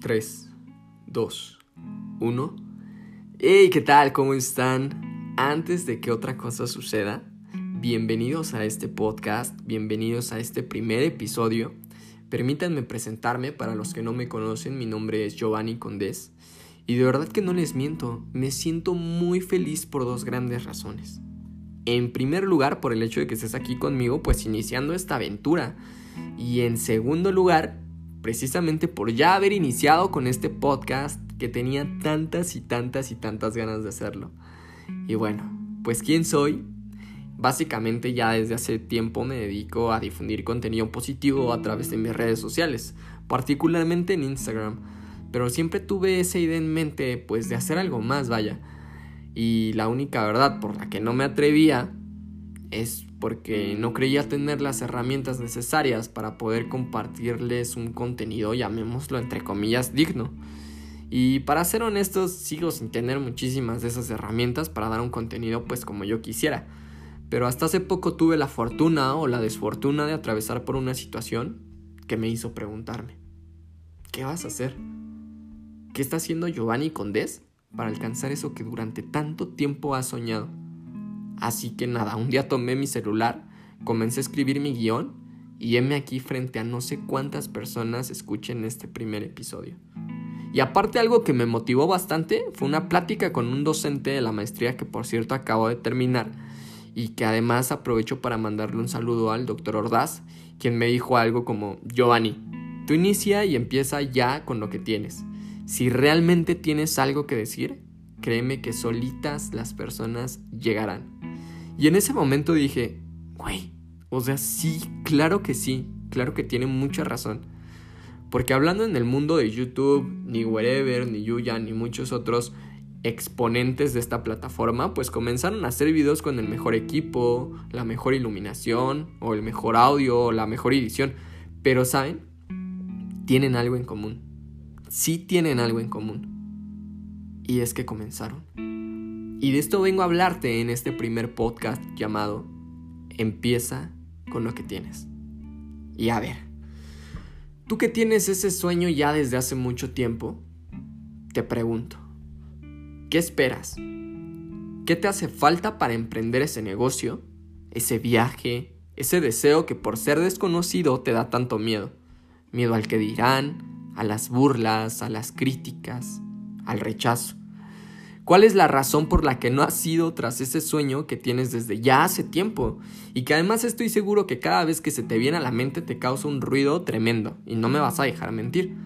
3, 2, 1. Hey, ¿qué tal? ¿Cómo están? Antes de que otra cosa suceda, bienvenidos a este podcast, bienvenidos a este primer episodio. Permítanme presentarme para los que no me conocen, mi nombre es Giovanni Condés y de verdad que no les miento, me siento muy feliz por dos grandes razones. En primer lugar, por el hecho de que estés aquí conmigo, pues iniciando esta aventura. Y en segundo lugar, precisamente por ya haber iniciado con este podcast que tenía tantas y tantas y tantas ganas de hacerlo. Y bueno, pues ¿quién soy? Básicamente ya desde hace tiempo me dedico a difundir contenido positivo a través de mis redes sociales, particularmente en Instagram, pero siempre tuve esa idea en mente pues de hacer algo más, vaya. Y la única verdad por la que no me atrevía es porque no creía tener las herramientas necesarias para poder compartirles un contenido, llamémoslo entre comillas, digno. Y para ser honestos, sigo sin tener muchísimas de esas herramientas para dar un contenido pues como yo quisiera. Pero hasta hace poco tuve la fortuna o la desfortuna de atravesar por una situación que me hizo preguntarme, ¿qué vas a hacer? ¿Qué está haciendo Giovanni Condés para alcanzar eso que durante tanto tiempo has soñado? Así que nada, un día tomé mi celular, comencé a escribir mi guion y heme aquí frente a no sé cuántas personas escuchen este primer episodio. Y aparte algo que me motivó bastante fue una plática con un docente de la maestría que por cierto acabo de terminar y que además aprovecho para mandarle un saludo al doctor Ordaz, quien me dijo algo como, Giovanni, tú inicia y empieza ya con lo que tienes. Si realmente tienes algo que decir, créeme que solitas las personas llegarán. Y en ese momento dije, güey, o sea, sí, claro que sí, claro que tiene mucha razón. Porque hablando en el mundo de YouTube, ni Wherever, ni Yuya, ni muchos otros exponentes de esta plataforma, pues comenzaron a hacer videos con el mejor equipo, la mejor iluminación, o el mejor audio, o la mejor edición. Pero, ¿saben? Tienen algo en común. Sí tienen algo en común. Y es que comenzaron. Y de esto vengo a hablarte en este primer podcast llamado Empieza con lo que tienes. Y a ver, tú que tienes ese sueño ya desde hace mucho tiempo, te pregunto, ¿qué esperas? ¿Qué te hace falta para emprender ese negocio, ese viaje, ese deseo que por ser desconocido te da tanto miedo? Miedo al que dirán, a las burlas, a las críticas, al rechazo. ¿Cuál es la razón por la que no has ido tras ese sueño que tienes desde ya hace tiempo? Y que además estoy seguro que cada vez que se te viene a la mente te causa un ruido tremendo y no me vas a dejar mentir.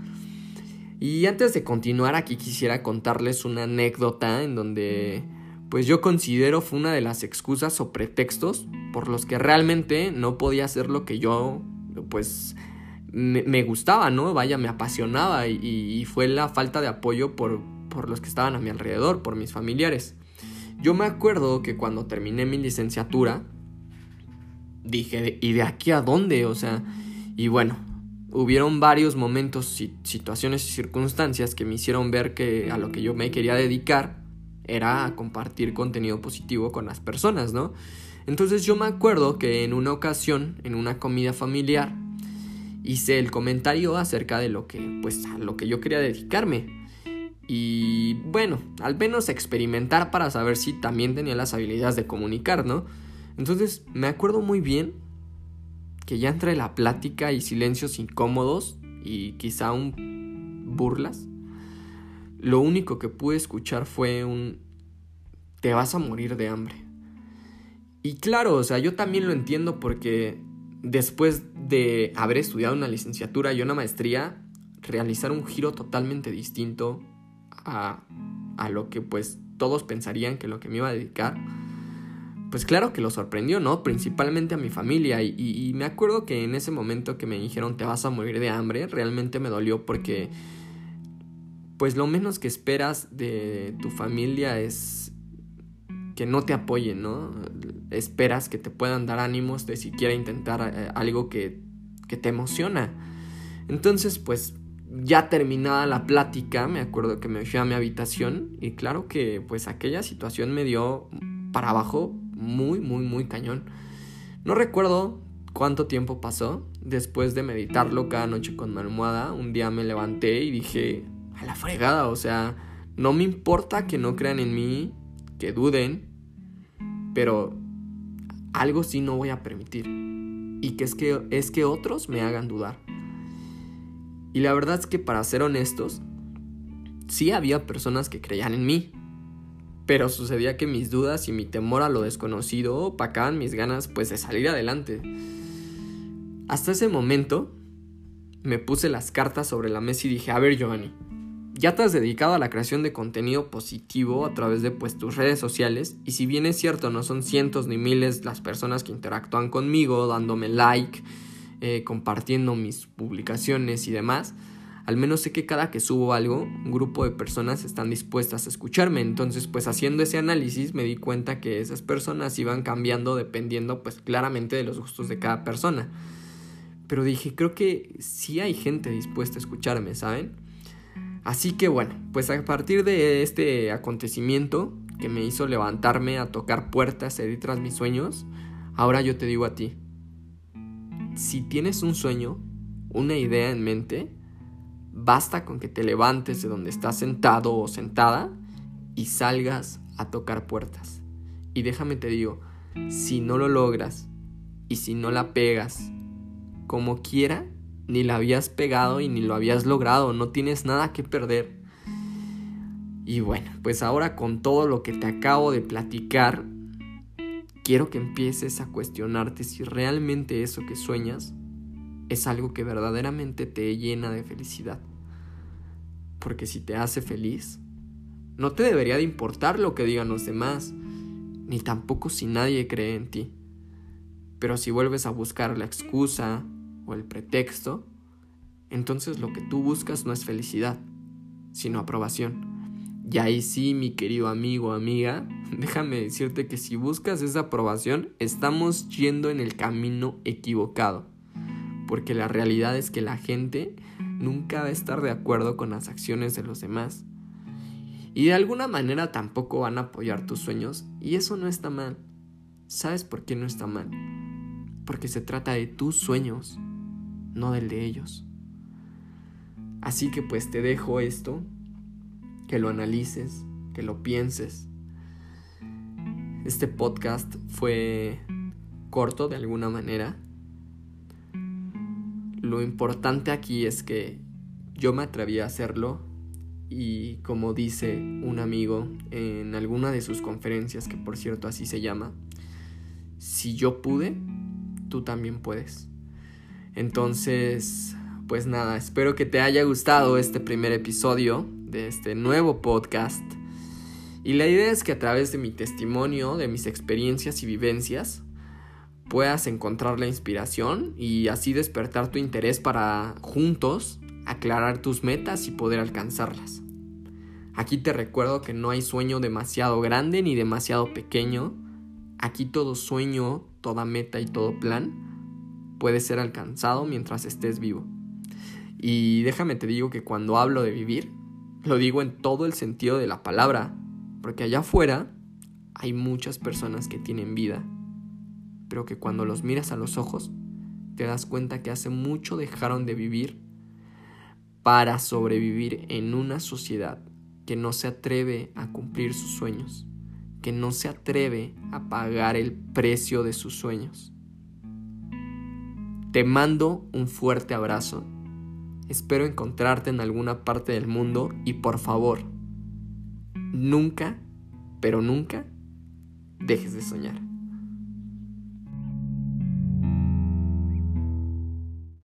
Y antes de continuar aquí quisiera contarles una anécdota en donde pues yo considero fue una de las excusas o pretextos por los que realmente no podía hacer lo que yo pues me, gustaba, ¿no? Vaya, me apasionaba y fue la falta de apoyo por, por los que estaban a mi alrededor, por mis familiares. Yo me acuerdo que cuando terminé mi licenciatura, dije, ¿y de aquí a dónde? O sea, y bueno, hubieron varios momentos, situaciones y circunstancias que me hicieron ver que a lo que yo me quería dedicar era a compartir contenido positivo con las personas, ¿no? Entonces yo me acuerdo que en una ocasión, en una comida familiar, hice el comentario acerca de lo que, pues, lo que yo quería dedicarme. Y bueno, al menos experimentar para saber si también tenía las habilidades de comunicar, ¿no? Entonces me acuerdo muy bien que ya entre la plática y silencios incómodos y quizá un burlas, lo único que pude escuchar fue un te vas a morir de hambre. Y claro, o sea, yo también lo entiendo porque después de haber estudiado una licenciatura y una maestría, realizar un giro totalmente distinto a, lo que pues todos pensarían que lo que me iba a dedicar, pues claro que lo sorprendió, ¿no? Principalmente a mi familia. Y, y, me acuerdo que en ese momento que me dijeron te vas a morir de hambre, realmente me dolió porque pues lo menos que esperas de tu familia es que no te apoyen, ¿no? Esperas que te puedan dar ánimos de siquiera intentar eh, algo que, que te emociona. Entonces, pues ya terminada la plática, me acuerdo que me fui a mi habitación y claro que pues aquella situación me dio para abajo muy, muy, muy cañón. No recuerdo cuánto tiempo pasó. Después de meditarlo cada noche con mi almohada, un día me levanté y dije, a la fregada, o sea, no me importa que no crean en mí, que duden, pero algo sí no voy a permitir. Y que es que es que otros me hagan dudar. Y la verdad es que para ser honestos, sí había personas que creían en mí, pero sucedía que mis dudas y mi temor a lo desconocido opacaban mis ganas pues de salir adelante. Hasta ese momento me puse las cartas sobre la mesa y dije, a ver Giovanni, ya te has dedicado a la creación de contenido positivo a través de pues tus redes sociales y si bien es cierto no son cientos ni miles las personas que interactúan conmigo dándome like, eh, compartiendo mis publicaciones y demás, al menos sé que cada que subo algo, un grupo de personas están dispuestas a escucharme. Entonces, pues haciendo ese análisis me di cuenta que esas personas iban cambiando dependiendo pues claramente de los gustos de cada persona. Pero dije, creo que sí hay gente dispuesta a escucharme, ¿saben? Así que bueno, pues a partir de este acontecimiento que me hizo levantarme a tocar puertas, ir tras mis sueños, ahora yo te digo a ti, si tienes un sueño, una idea en mente, Basta con que te levantes de donde estás sentado o sentada y salgas a tocar puertas. Y déjame te digo, si no lo logras y si no la pegas como quiera, ni la habías pegado y ni lo habías logrado, no tienes nada que perder. Y bueno, pues ahora con todo lo que te acabo de platicar, quiero que empieces a cuestionarte si realmente eso que sueñas es algo que verdaderamente te llena de felicidad. Porque si te hace feliz, no te debería de importar lo que digan los demás, ni tampoco si nadie cree en ti. Pero si vuelves a buscar la excusa o el pretexto, entonces lo que tú buscas no es felicidad, sino aprobación. Y ahí sí, mi querido amigo o amiga, déjame decirte que si buscas esa aprobación, estamos yendo en el camino equivocado porque la realidad es que la gente nunca va a estar de acuerdo con las acciones de los demás. Y de alguna manera tampoco van a apoyar tus sueños y eso no está mal. ¿Sabes por qué no está mal? Porque se trata de tus sueños, no del de ellos. Así que pues te dejo esto, que lo analices, que lo pienses. Este podcast fue corto de alguna manera, lo importante aquí es que yo me atreví a hacerlo y como dice un amigo en alguna de sus conferencias, que por cierto así se llama, si yo pude, tú también puedes. Entonces, pues nada, espero que te haya gustado este primer episodio de este nuevo podcast. Y la idea es que a través de mi testimonio, de mis experiencias y vivencias, puedas encontrar la inspiración y así despertar tu interés para juntos aclarar tus metas y poder alcanzarlas. Aquí te recuerdo que no hay sueño demasiado grande ni demasiado pequeño. Aquí todo sueño, toda meta y todo plan puede ser alcanzado mientras estés vivo. Y déjame te digo que cuando hablo de vivir, lo digo en todo el sentido de la palabra, porque allá afuera hay muchas personas que tienen vida pero que cuando los miras a los ojos te das cuenta que hace mucho dejaron de vivir para sobrevivir en una sociedad que no se atreve a cumplir sus sueños, que no se atreve a pagar el precio de sus sueños. Te mando un fuerte abrazo. Espero encontrarte en alguna parte del mundo y por favor, nunca, pero nunca, dejes de soñar.